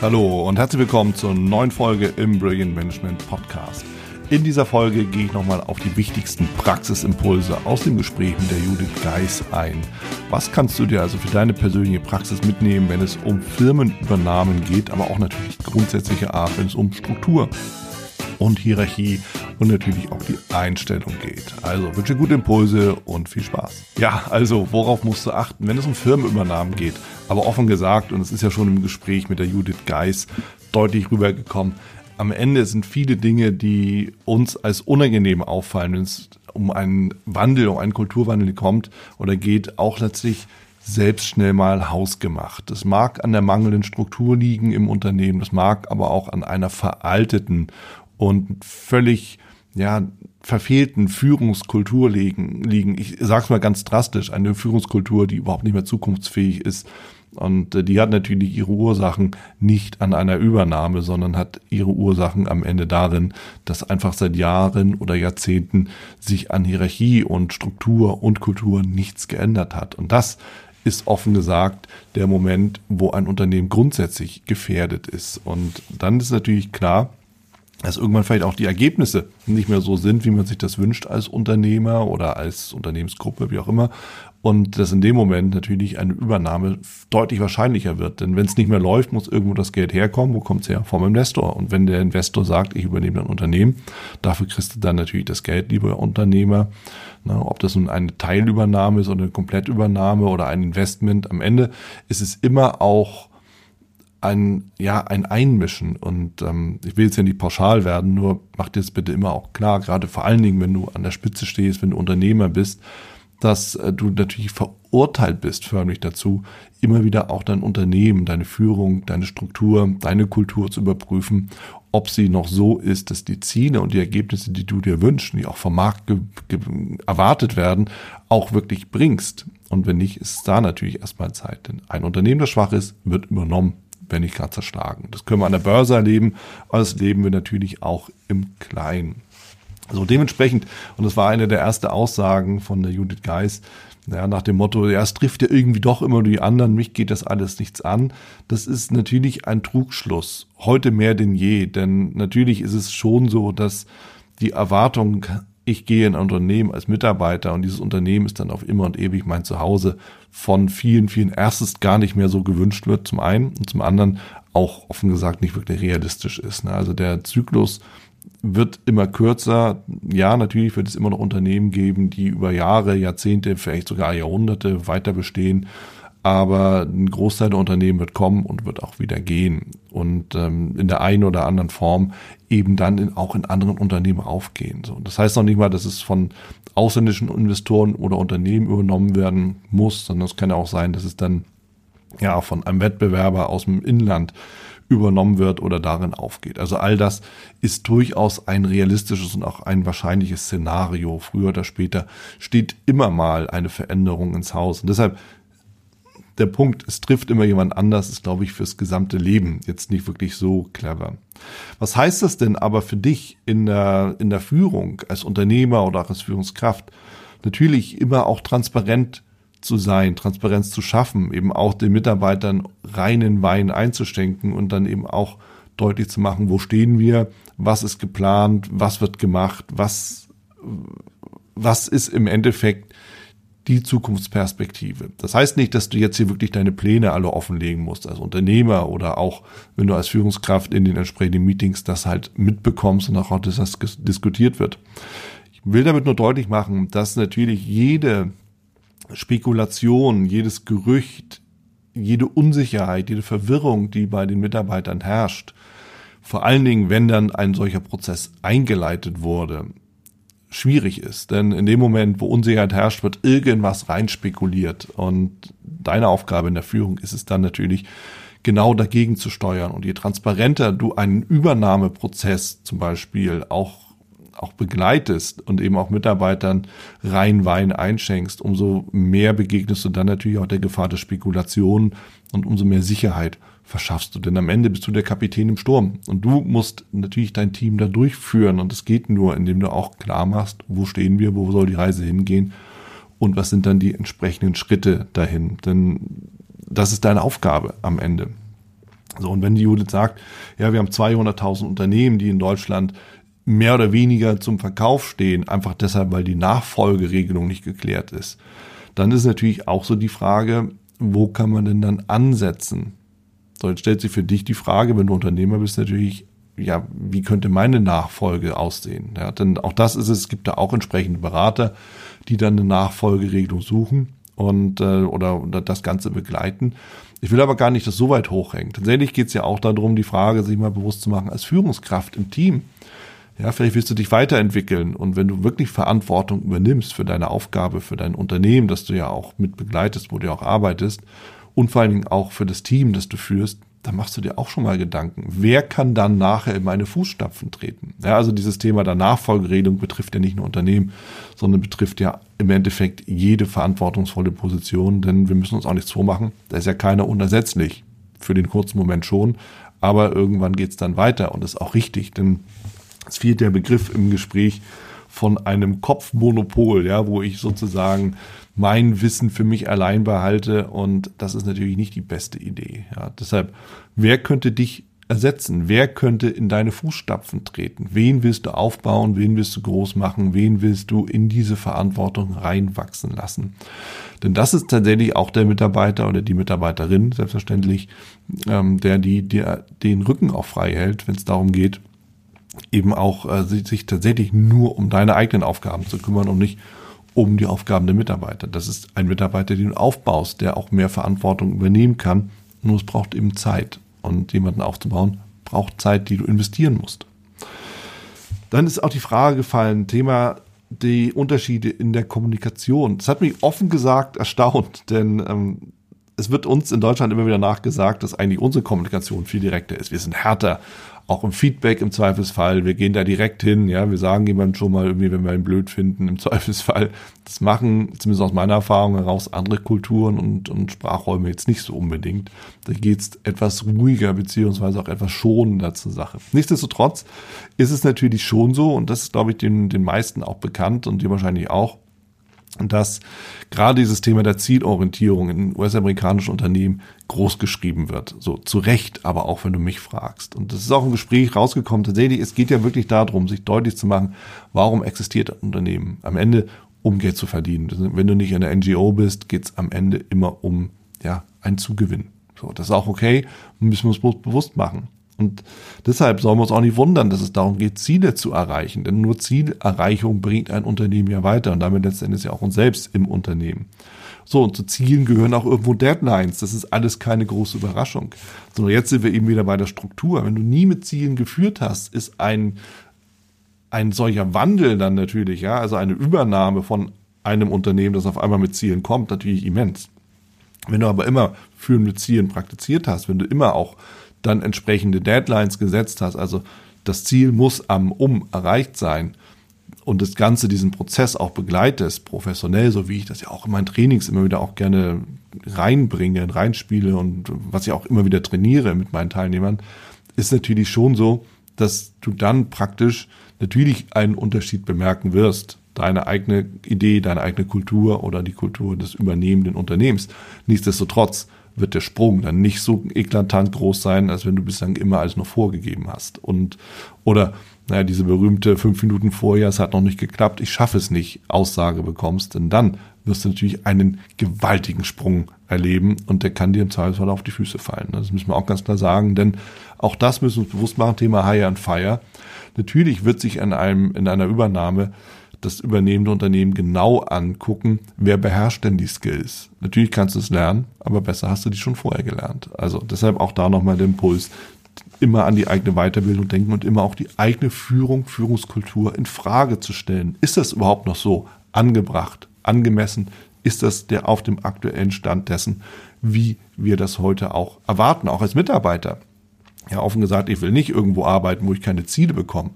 Hallo und herzlich willkommen zur neuen Folge im Brilliant Management Podcast. In dieser Folge gehe ich nochmal auf die wichtigsten Praxisimpulse aus dem Gespräch mit der Judith Geis ein. Was kannst du dir also für deine persönliche Praxis mitnehmen, wenn es um Firmenübernahmen geht, aber auch natürlich grundsätzliche Art, wenn es um Struktur und Hierarchie und natürlich auch die Einstellung geht. Also wünsche gute Impulse und viel Spaß. Ja, also worauf musst du achten, wenn es um Firmenübernahmen geht? Aber offen gesagt, und es ist ja schon im Gespräch mit der Judith Geis deutlich rübergekommen, am Ende sind viele Dinge, die uns als unangenehm auffallen, wenn es um einen Wandel, um einen Kulturwandel kommt oder geht, auch letztlich selbst schnell mal hausgemacht. Das mag an der mangelnden Struktur liegen im Unternehmen, das mag aber auch an einer veralteten und völlig ja, verfehlten Führungskultur liegen, liegen. Ich sag's mal ganz drastisch, eine Führungskultur, die überhaupt nicht mehr zukunftsfähig ist. Und äh, die hat natürlich ihre Ursachen nicht an einer Übernahme, sondern hat ihre Ursachen am Ende darin, dass einfach seit Jahren oder Jahrzehnten sich an Hierarchie und Struktur und Kultur nichts geändert hat. Und das ist offen gesagt der Moment, wo ein Unternehmen grundsätzlich gefährdet ist. Und dann ist natürlich klar, dass irgendwann vielleicht auch die Ergebnisse nicht mehr so sind, wie man sich das wünscht als Unternehmer oder als Unternehmensgruppe, wie auch immer. Und dass in dem Moment natürlich eine Übernahme deutlich wahrscheinlicher wird. Denn wenn es nicht mehr läuft, muss irgendwo das Geld herkommen. Wo kommt es her? Vom Investor. Und wenn der Investor sagt, ich übernehme ein Unternehmen, dafür kriegst du dann natürlich das Geld, lieber Unternehmer. Na, ob das nun eine Teilübernahme ist oder eine Komplettübernahme oder ein Investment, am Ende ist es immer auch ein, ja, ein Einmischen. Und ähm, ich will jetzt ja nicht pauschal werden, nur mach dir das bitte immer auch klar, gerade vor allen Dingen, wenn du an der Spitze stehst, wenn du Unternehmer bist, dass äh, du natürlich verurteilt bist, förmlich dazu, immer wieder auch dein Unternehmen, deine Führung, deine Struktur, deine Kultur zu überprüfen, ob sie noch so ist, dass die Ziele und die Ergebnisse, die du dir wünschst, die auch vom Markt erwartet werden, auch wirklich bringst. Und wenn nicht, ist da natürlich erstmal Zeit. Denn ein Unternehmen, das schwach ist, wird übernommen wenn nicht gerade zerschlagen. Das können wir an der Börse erleben, aber das leben wir natürlich auch im Kleinen. So dementsprechend, und das war eine der ersten Aussagen von der Judith Geis, ja, nach dem Motto, ja, es trifft ja irgendwie doch immer die anderen, mich geht das alles nichts an. Das ist natürlich ein Trugschluss, heute mehr denn je, denn natürlich ist es schon so, dass die Erwartung ich gehe in ein Unternehmen als Mitarbeiter und dieses Unternehmen ist dann auf immer und ewig mein Zuhause von vielen, vielen erstens gar nicht mehr so gewünscht wird, zum einen und zum anderen auch offen gesagt nicht wirklich realistisch ist. Ne? Also der Zyklus wird immer kürzer. Ja, natürlich wird es immer noch Unternehmen geben, die über Jahre, Jahrzehnte, vielleicht sogar Jahrhunderte weiter bestehen aber ein Großteil der Unternehmen wird kommen und wird auch wieder gehen und ähm, in der einen oder anderen Form eben dann in, auch in anderen Unternehmen aufgehen. So, das heißt noch nicht mal, dass es von ausländischen Investoren oder Unternehmen übernommen werden muss, sondern es kann ja auch sein, dass es dann ja von einem Wettbewerber aus dem Inland übernommen wird oder darin aufgeht. Also all das ist durchaus ein realistisches und auch ein wahrscheinliches Szenario. Früher oder später steht immer mal eine Veränderung ins Haus. Und deshalb der Punkt, es trifft immer jemand anders, ist, glaube ich, fürs gesamte Leben jetzt nicht wirklich so clever. Was heißt das denn aber für dich in der, in der Führung als Unternehmer oder auch als Führungskraft? Natürlich immer auch transparent zu sein, Transparenz zu schaffen, eben auch den Mitarbeitern reinen Wein einzuschenken und dann eben auch deutlich zu machen, wo stehen wir, was ist geplant, was wird gemacht, was, was ist im Endeffekt die Zukunftsperspektive. Das heißt nicht, dass du jetzt hier wirklich deine Pläne alle offenlegen musst als Unternehmer oder auch, wenn du als Führungskraft in den entsprechenden Meetings das halt mitbekommst und auch, dass das diskutiert wird. Ich will damit nur deutlich machen, dass natürlich jede Spekulation, jedes Gerücht, jede Unsicherheit, jede Verwirrung, die bei den Mitarbeitern herrscht, vor allen Dingen, wenn dann ein solcher Prozess eingeleitet wurde, schwierig ist. Denn in dem Moment, wo Unsicherheit herrscht, wird irgendwas reinspekuliert. Und deine Aufgabe in der Führung ist es dann natürlich, genau dagegen zu steuern. Und je transparenter du einen Übernahmeprozess zum Beispiel auch auch begleitest und eben auch Mitarbeitern rein Wein einschenkst, umso mehr begegnest du dann natürlich auch der Gefahr der Spekulation und umso mehr Sicherheit verschaffst du. Denn am Ende bist du der Kapitän im Sturm. Und du musst natürlich dein Team da durchführen. Und es geht nur, indem du auch klar machst, wo stehen wir, wo soll die Reise hingehen und was sind dann die entsprechenden Schritte dahin. Denn das ist deine Aufgabe am Ende. So, und wenn die Judith sagt, ja, wir haben 200.000 Unternehmen, die in Deutschland mehr oder weniger zum Verkauf stehen, einfach deshalb, weil die Nachfolgeregelung nicht geklärt ist, dann ist natürlich auch so die Frage, wo kann man denn dann ansetzen? So, jetzt stellt sich für dich die Frage, wenn du Unternehmer bist, natürlich, ja, wie könnte meine Nachfolge aussehen? Ja, denn auch das ist es, es gibt da auch entsprechende Berater, die dann eine Nachfolgeregelung suchen und äh, oder, oder das Ganze begleiten. Ich will aber gar nicht das so weit hochhängen. Tatsächlich geht es ja auch darum, die Frage sich mal bewusst zu machen, als Führungskraft im Team. Ja, vielleicht willst du dich weiterentwickeln und wenn du wirklich Verantwortung übernimmst für deine Aufgabe, für dein Unternehmen, das du ja auch mit begleitest, wo du auch arbeitest und vor allen Dingen auch für das Team, das du führst, da machst du dir auch schon mal Gedanken. Wer kann dann nachher in meine Fußstapfen treten? Ja, also dieses Thema der Nachfolgeregelung betrifft ja nicht nur Unternehmen, sondern betrifft ja im Endeffekt jede verantwortungsvolle Position, denn wir müssen uns auch nichts vormachen. Da ist ja keiner unersetzlich. Für den kurzen Moment schon, aber irgendwann geht's dann weiter und ist auch richtig, denn es fehlt der Begriff im Gespräch von einem Kopfmonopol, ja, wo ich sozusagen mein Wissen für mich allein behalte und das ist natürlich nicht die beste Idee. Ja. Deshalb, wer könnte dich ersetzen? Wer könnte in deine Fußstapfen treten? Wen willst du aufbauen? Wen willst du groß machen? Wen willst du in diese Verantwortung reinwachsen lassen? Denn das ist tatsächlich auch der Mitarbeiter oder die Mitarbeiterin, selbstverständlich, ähm, der die, der den Rücken auch frei hält, wenn es darum geht, eben auch äh, sich tatsächlich nur um deine eigenen Aufgaben zu kümmern und nicht um die Aufgaben der Mitarbeiter. Das ist ein Mitarbeiter, den du aufbaust, der auch mehr Verantwortung übernehmen kann. Nur es braucht eben Zeit. Und jemanden aufzubauen, braucht Zeit, die du investieren musst. Dann ist auch die Frage gefallen, Thema die Unterschiede in der Kommunikation. Das hat mich offen gesagt erstaunt, denn ähm, es wird uns in Deutschland immer wieder nachgesagt, dass eigentlich unsere Kommunikation viel direkter ist. Wir sind härter, auch im Feedback im Zweifelsfall. Wir gehen da direkt hin, ja, wir sagen jemandem schon mal irgendwie, wenn wir ihn blöd finden, im Zweifelsfall. Das machen, zumindest aus meiner Erfahrung heraus, andere Kulturen und, und Sprachräume jetzt nicht so unbedingt. Da geht's etwas ruhiger beziehungsweise auch etwas schonender zur Sache. Nichtsdestotrotz ist es natürlich schon so, und das ist, glaube ich, den, den meisten auch bekannt und dir wahrscheinlich auch, dass gerade dieses Thema der Zielorientierung in US-amerikanischen Unternehmen groß geschrieben wird. So zu Recht, aber auch wenn du mich fragst. Und das ist auch im Gespräch rausgekommen. Tatsächlich, es geht ja wirklich darum, sich deutlich zu machen, warum existiert ein Unternehmen? Am Ende, um Geld zu verdienen. Wenn du nicht eine NGO bist, geht es am Ende immer um ja, einen Zugewinn. So, das ist auch okay, müssen wir uns bewusst machen. Und deshalb sollen wir uns auch nicht wundern, dass es darum geht, Ziele zu erreichen. Denn nur Zielerreichung bringt ein Unternehmen ja weiter und damit letztendlich ja auch uns selbst im Unternehmen. So, und zu Zielen gehören auch irgendwo Deadlines. Das ist alles keine große Überraschung. Sondern jetzt sind wir eben wieder bei der Struktur. Wenn du nie mit Zielen geführt hast, ist ein, ein solcher Wandel dann natürlich, ja, also eine Übernahme von einem Unternehmen, das auf einmal mit Zielen kommt, natürlich immens. Wenn du aber immer Führen mit Zielen praktiziert hast, wenn du immer auch dann entsprechende Deadlines gesetzt hast. Also das Ziel muss am Um erreicht sein und das Ganze diesen Prozess auch begleitest, professionell, so wie ich das ja auch in meinen Trainings immer wieder auch gerne reinbringe, reinspiele und was ich auch immer wieder trainiere mit meinen Teilnehmern, ist natürlich schon so, dass du dann praktisch natürlich einen Unterschied bemerken wirst. Deine eigene Idee, deine eigene Kultur oder die Kultur des übernehmenden Unternehmens. Nichtsdestotrotz wird der Sprung dann nicht so eklatant groß sein, als wenn du bislang immer alles noch vorgegeben hast. Und, oder, naja, diese berühmte fünf Minuten vorher, es hat noch nicht geklappt, ich schaffe es nicht, Aussage bekommst, denn dann wirst du natürlich einen gewaltigen Sprung erleben und der kann dir im Zweifelsfall auf die Füße fallen. Das müssen wir auch ganz klar sagen, denn auch das müssen wir uns bewusst machen, Thema Hire and Fire. Natürlich wird sich in einem, in einer Übernahme das übernehmende Unternehmen genau angucken, wer beherrscht denn die Skills. Natürlich kannst du es lernen, aber besser hast du die schon vorher gelernt. Also deshalb auch da nochmal der Impuls, immer an die eigene Weiterbildung denken und immer auch die eigene Führung, Führungskultur in Frage zu stellen. Ist das überhaupt noch so angebracht, angemessen? Ist das der auf dem aktuellen Stand dessen, wie wir das heute auch erwarten, auch als Mitarbeiter? Ja, offen gesagt, ich will nicht irgendwo arbeiten, wo ich keine Ziele bekomme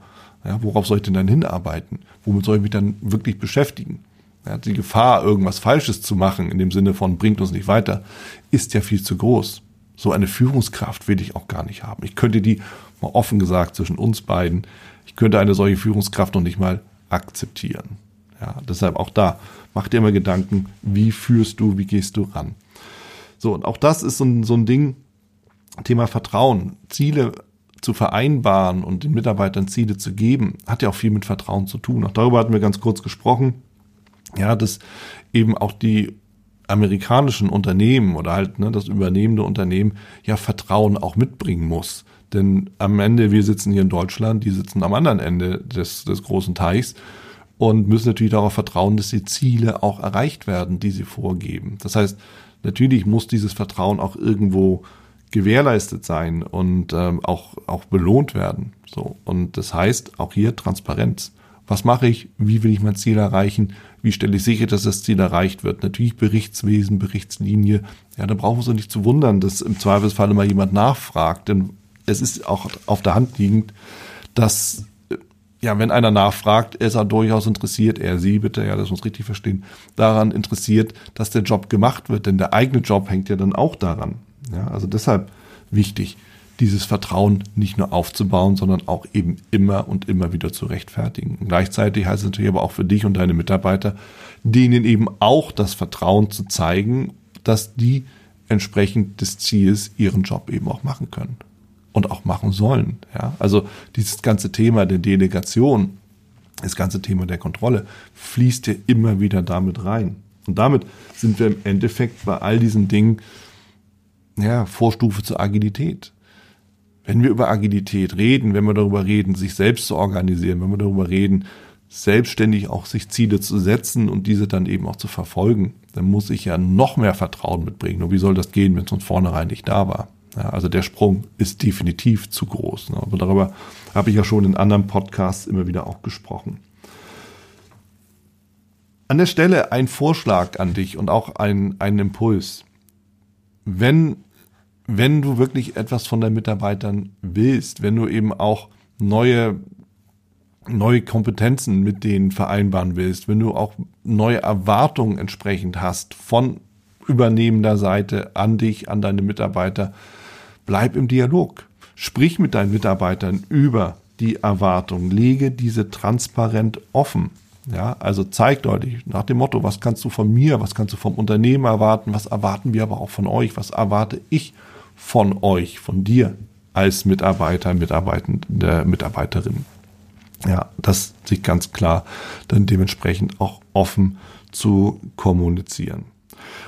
ja, worauf soll ich denn dann hinarbeiten? Womit soll ich mich dann wirklich beschäftigen? Ja, die Gefahr, irgendwas Falsches zu machen, in dem Sinne von bringt uns nicht weiter, ist ja viel zu groß. So eine Führungskraft will ich auch gar nicht haben. Ich könnte die, mal offen gesagt, zwischen uns beiden, ich könnte eine solche Führungskraft noch nicht mal akzeptieren. Ja, deshalb auch da, mach dir immer Gedanken, wie führst du, wie gehst du ran? So, und auch das ist so ein, so ein Ding, Thema Vertrauen, Ziele zu vereinbaren und den Mitarbeitern Ziele zu geben, hat ja auch viel mit Vertrauen zu tun. Auch darüber hatten wir ganz kurz gesprochen. Ja, dass eben auch die amerikanischen Unternehmen oder halt ne, das übernehmende Unternehmen ja Vertrauen auch mitbringen muss. Denn am Ende, wir sitzen hier in Deutschland, die sitzen am anderen Ende des, des großen Teichs und müssen natürlich darauf vertrauen, dass die Ziele auch erreicht werden, die sie vorgeben. Das heißt, natürlich muss dieses Vertrauen auch irgendwo gewährleistet sein und ähm, auch, auch belohnt werden. So. Und das heißt auch hier Transparenz. Was mache ich? Wie will ich mein Ziel erreichen? Wie stelle ich sicher, dass das Ziel erreicht wird? Natürlich Berichtswesen, Berichtslinie. Ja, da brauchen Sie nicht zu wundern, dass im Zweifelsfall immer jemand nachfragt, denn es ist auch auf der Hand liegend, dass ja, wenn einer nachfragt, ist er durchaus interessiert, er sie bitte, ja, das muss richtig verstehen, daran interessiert, dass der Job gemacht wird, denn der eigene Job hängt ja dann auch daran. Ja, also deshalb wichtig, dieses Vertrauen nicht nur aufzubauen, sondern auch eben immer und immer wieder zu rechtfertigen. Und gleichzeitig heißt es natürlich aber auch für dich und deine Mitarbeiter, denen eben auch das Vertrauen zu zeigen, dass die entsprechend des Ziels ihren Job eben auch machen können und auch machen sollen. Ja, also dieses ganze Thema der Delegation, das ganze Thema der Kontrolle fließt ja immer wieder damit rein. Und damit sind wir im Endeffekt bei all diesen Dingen, ja, Vorstufe zur Agilität. Wenn wir über Agilität reden, wenn wir darüber reden, sich selbst zu organisieren, wenn wir darüber reden, selbstständig auch sich Ziele zu setzen und diese dann eben auch zu verfolgen, dann muss ich ja noch mehr Vertrauen mitbringen. Und wie soll das gehen, wenn es von vornherein nicht da war? Ja, also der Sprung ist definitiv zu groß. Ne? Aber darüber habe ich ja schon in anderen Podcasts immer wieder auch gesprochen. An der Stelle ein Vorschlag an dich und auch ein, ein Impuls. Wenn, wenn du wirklich etwas von deinen Mitarbeitern willst, wenn du eben auch neue, neue Kompetenzen mit denen vereinbaren willst, wenn du auch neue Erwartungen entsprechend hast von übernehmender Seite an dich, an deine Mitarbeiter, Bleib im Dialog. Sprich mit deinen Mitarbeitern über die Erwartungen. Lege diese transparent offen. Ja, also zeig deutlich nach dem Motto, was kannst du von mir, was kannst du vom Unternehmen erwarten, was erwarten wir aber auch von euch, was erwarte ich von euch, von dir als Mitarbeiter, Mitarbeitende, Mitarbeiterin. Ja, das sich ganz klar dann dementsprechend auch offen zu kommunizieren.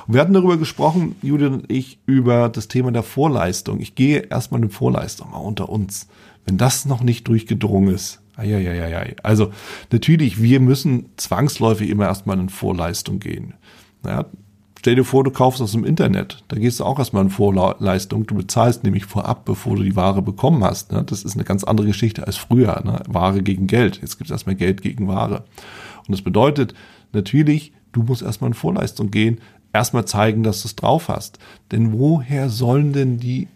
Wir hatten darüber gesprochen, Judith und ich, über das Thema der Vorleistung. Ich gehe erstmal eine Vorleistung mal unter uns. Wenn das noch nicht durchgedrungen ist, Eieieiei. Also natürlich, wir müssen zwangsläufig immer erstmal in Vorleistung gehen. Ja, stell dir vor, du kaufst das im Internet. Da gehst du auch erstmal in Vorleistung. Du bezahlst nämlich vorab, bevor du die Ware bekommen hast. Ne? Das ist eine ganz andere Geschichte als früher. Ne? Ware gegen Geld. Jetzt gibt es erstmal Geld gegen Ware. Und das bedeutet natürlich, du musst erstmal in Vorleistung gehen, erstmal zeigen, dass du es drauf hast. Denn woher sollen denn die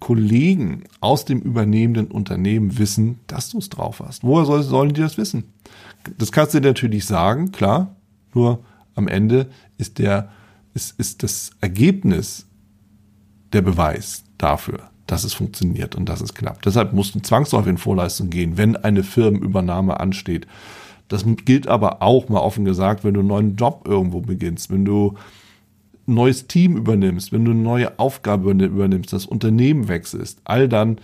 Kollegen aus dem übernehmenden Unternehmen wissen, dass du es drauf hast? Woher soll, sollen die das wissen? Das kannst du natürlich sagen, klar, nur am Ende ist der, ist, ist das Ergebnis der Beweis dafür, dass es funktioniert und dass es klappt. Deshalb musst du zwangsläufig in Vorleistung gehen, wenn eine Firmenübernahme ansteht. Das gilt aber auch, mal offen gesagt, wenn du einen neuen Job irgendwo beginnst, wenn du ein neues Team übernimmst, wenn du eine neue Aufgabe übernimmst, das Unternehmen wechselst, all dann,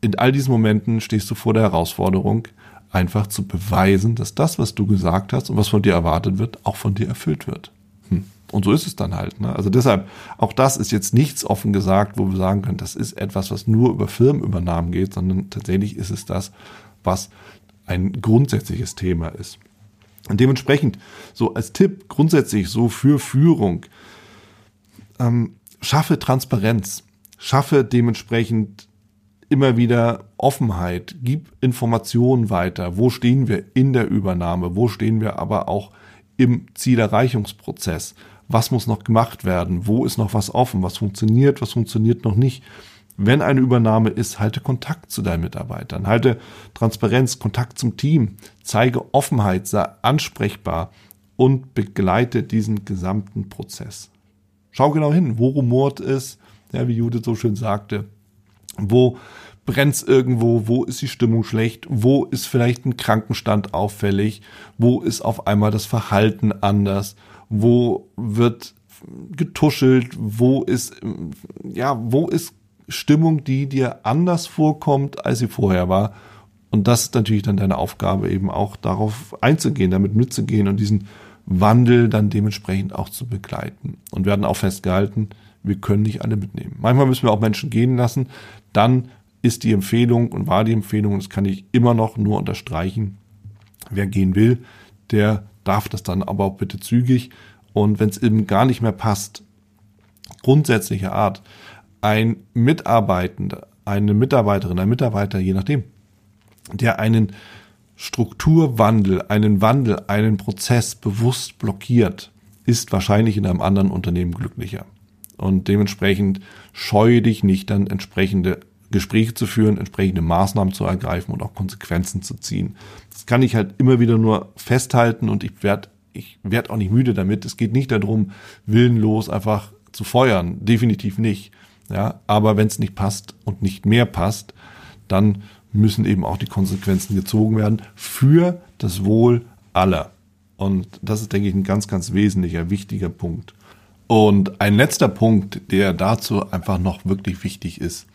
in all diesen Momenten stehst du vor der Herausforderung, einfach zu beweisen, dass das, was du gesagt hast und was von dir erwartet wird, auch von dir erfüllt wird. Hm. Und so ist es dann halt. Ne? Also deshalb, auch das ist jetzt nichts offen gesagt, wo wir sagen können, das ist etwas, was nur über Firmenübernahmen geht, sondern tatsächlich ist es das, was ein grundsätzliches Thema ist. Und dementsprechend, so als Tipp grundsätzlich so für Führung, ähm, schaffe Transparenz, schaffe dementsprechend immer wieder Offenheit, gib Informationen weiter, wo stehen wir in der Übernahme, wo stehen wir aber auch im Zielerreichungsprozess, was muss noch gemacht werden, wo ist noch was offen, was funktioniert, was funktioniert noch nicht? Wenn eine Übernahme ist, halte Kontakt zu deinen Mitarbeitern, halte Transparenz, Kontakt zum Team, zeige Offenheit, sei ansprechbar und begleite diesen gesamten Prozess. Schau genau hin, wo rumort es, ja, wie Judith so schön sagte, wo brennt es irgendwo, wo ist die Stimmung schlecht, wo ist vielleicht ein Krankenstand auffällig, wo ist auf einmal das Verhalten anders, wo wird getuschelt, wo ist, ja, wo ist Stimmung, die dir anders vorkommt, als sie vorher war. Und das ist natürlich dann deine Aufgabe, eben auch darauf einzugehen, damit mitzugehen und diesen Wandel dann dementsprechend auch zu begleiten. Und werden auch festgehalten, wir können nicht alle mitnehmen. Manchmal müssen wir auch Menschen gehen lassen. Dann ist die Empfehlung und war die Empfehlung, das kann ich immer noch nur unterstreichen, wer gehen will, der darf das dann aber auch bitte zügig. Und wenn es eben gar nicht mehr passt, grundsätzliche Art, ein Mitarbeitender, eine Mitarbeiterin, ein Mitarbeiter, je nachdem, der einen Strukturwandel, einen Wandel, einen Prozess bewusst blockiert, ist wahrscheinlich in einem anderen Unternehmen glücklicher. Und dementsprechend scheue dich nicht, dann entsprechende Gespräche zu führen, entsprechende Maßnahmen zu ergreifen und auch Konsequenzen zu ziehen. Das kann ich halt immer wieder nur festhalten und ich werde ich werd auch nicht müde damit. Es geht nicht darum, willenlos einfach zu feuern. Definitiv nicht. Ja, aber wenn es nicht passt und nicht mehr passt, dann müssen eben auch die Konsequenzen gezogen werden für das Wohl aller. Und das ist, denke ich, ein ganz, ganz wesentlicher, wichtiger Punkt. Und ein letzter Punkt, der dazu einfach noch wirklich wichtig ist,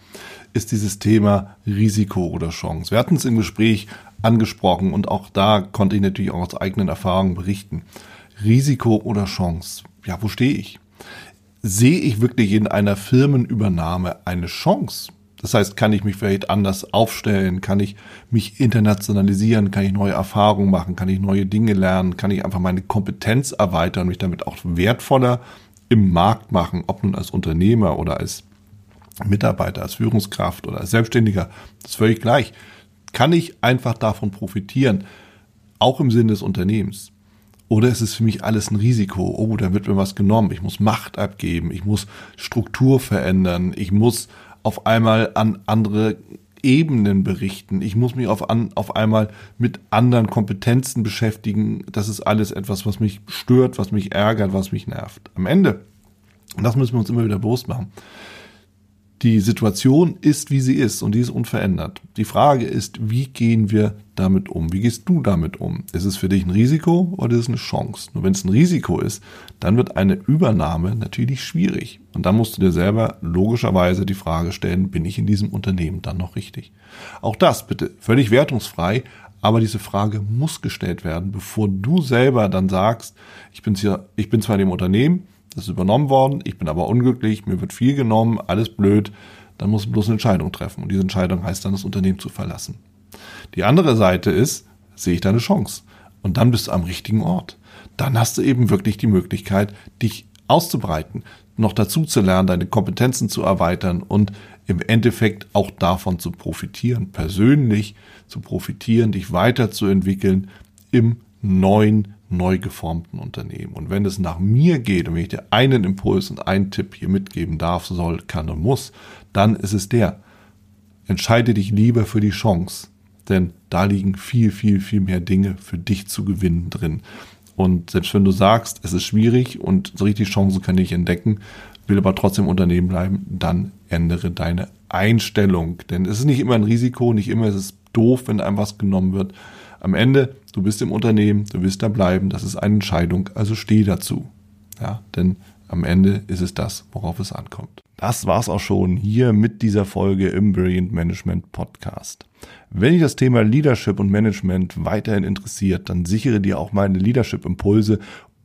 ist dieses Thema Risiko oder Chance. Wir hatten es im Gespräch angesprochen und auch da konnte ich natürlich auch aus eigenen Erfahrungen berichten. Risiko oder Chance. Ja, wo stehe ich? Sehe ich wirklich in einer Firmenübernahme eine Chance? Das heißt, kann ich mich vielleicht anders aufstellen? Kann ich mich internationalisieren? Kann ich neue Erfahrungen machen? Kann ich neue Dinge lernen? Kann ich einfach meine Kompetenz erweitern, mich damit auch wertvoller im Markt machen, ob nun als Unternehmer oder als Mitarbeiter, als Führungskraft oder als Selbstständiger, das ist völlig gleich. Kann ich einfach davon profitieren, auch im Sinne des Unternehmens? Oder ist es für mich alles ein Risiko? Oh, da wird mir was genommen. Ich muss Macht abgeben. Ich muss Struktur verändern. Ich muss auf einmal an andere Ebenen berichten. Ich muss mich auf, an, auf einmal mit anderen Kompetenzen beschäftigen. Das ist alles etwas, was mich stört, was mich ärgert, was mich nervt. Am Ende, und das müssen wir uns immer wieder bewusst machen, die Situation ist, wie sie ist und die ist unverändert. Die Frage ist, wie gehen wir damit um? Wie gehst du damit um? Ist es für dich ein Risiko oder ist es eine Chance? Nur wenn es ein Risiko ist, dann wird eine Übernahme natürlich schwierig. Und dann musst du dir selber logischerweise die Frage stellen, bin ich in diesem Unternehmen dann noch richtig? Auch das bitte völlig wertungsfrei, aber diese Frage muss gestellt werden, bevor du selber dann sagst, ich bin, hier, ich bin zwar in dem Unternehmen, das ist übernommen worden, ich bin aber unglücklich, mir wird viel genommen, alles blöd, dann muss man bloß eine Entscheidung treffen. Und diese Entscheidung heißt dann, das Unternehmen zu verlassen. Die andere Seite ist, sehe ich da eine Chance. Und dann bist du am richtigen Ort. Dann hast du eben wirklich die Möglichkeit, dich auszubreiten, noch dazu zu lernen, deine Kompetenzen zu erweitern und im Endeffekt auch davon zu profitieren, persönlich zu profitieren, dich weiterzuentwickeln im neuen neu geformten Unternehmen. Und wenn es nach mir geht und wenn ich dir einen Impuls und einen Tipp hier mitgeben darf, soll, kann und muss, dann ist es der. Entscheide dich lieber für die Chance, denn da liegen viel, viel, viel mehr Dinge für dich zu gewinnen drin. Und selbst wenn du sagst, es ist schwierig und so richtig Chancen kann ich entdecken, will aber trotzdem Unternehmen bleiben, dann ändere deine Einstellung. Denn es ist nicht immer ein Risiko, nicht immer ist es doof, wenn einem was genommen wird. Am Ende, du bist im Unternehmen, du wirst da bleiben, das ist eine Entscheidung, also steh dazu. Ja, denn am Ende ist es das, worauf es ankommt. Das war's auch schon hier mit dieser Folge im Brilliant Management Podcast. Wenn dich das Thema Leadership und Management weiterhin interessiert, dann sichere dir auch meine Leadership Impulse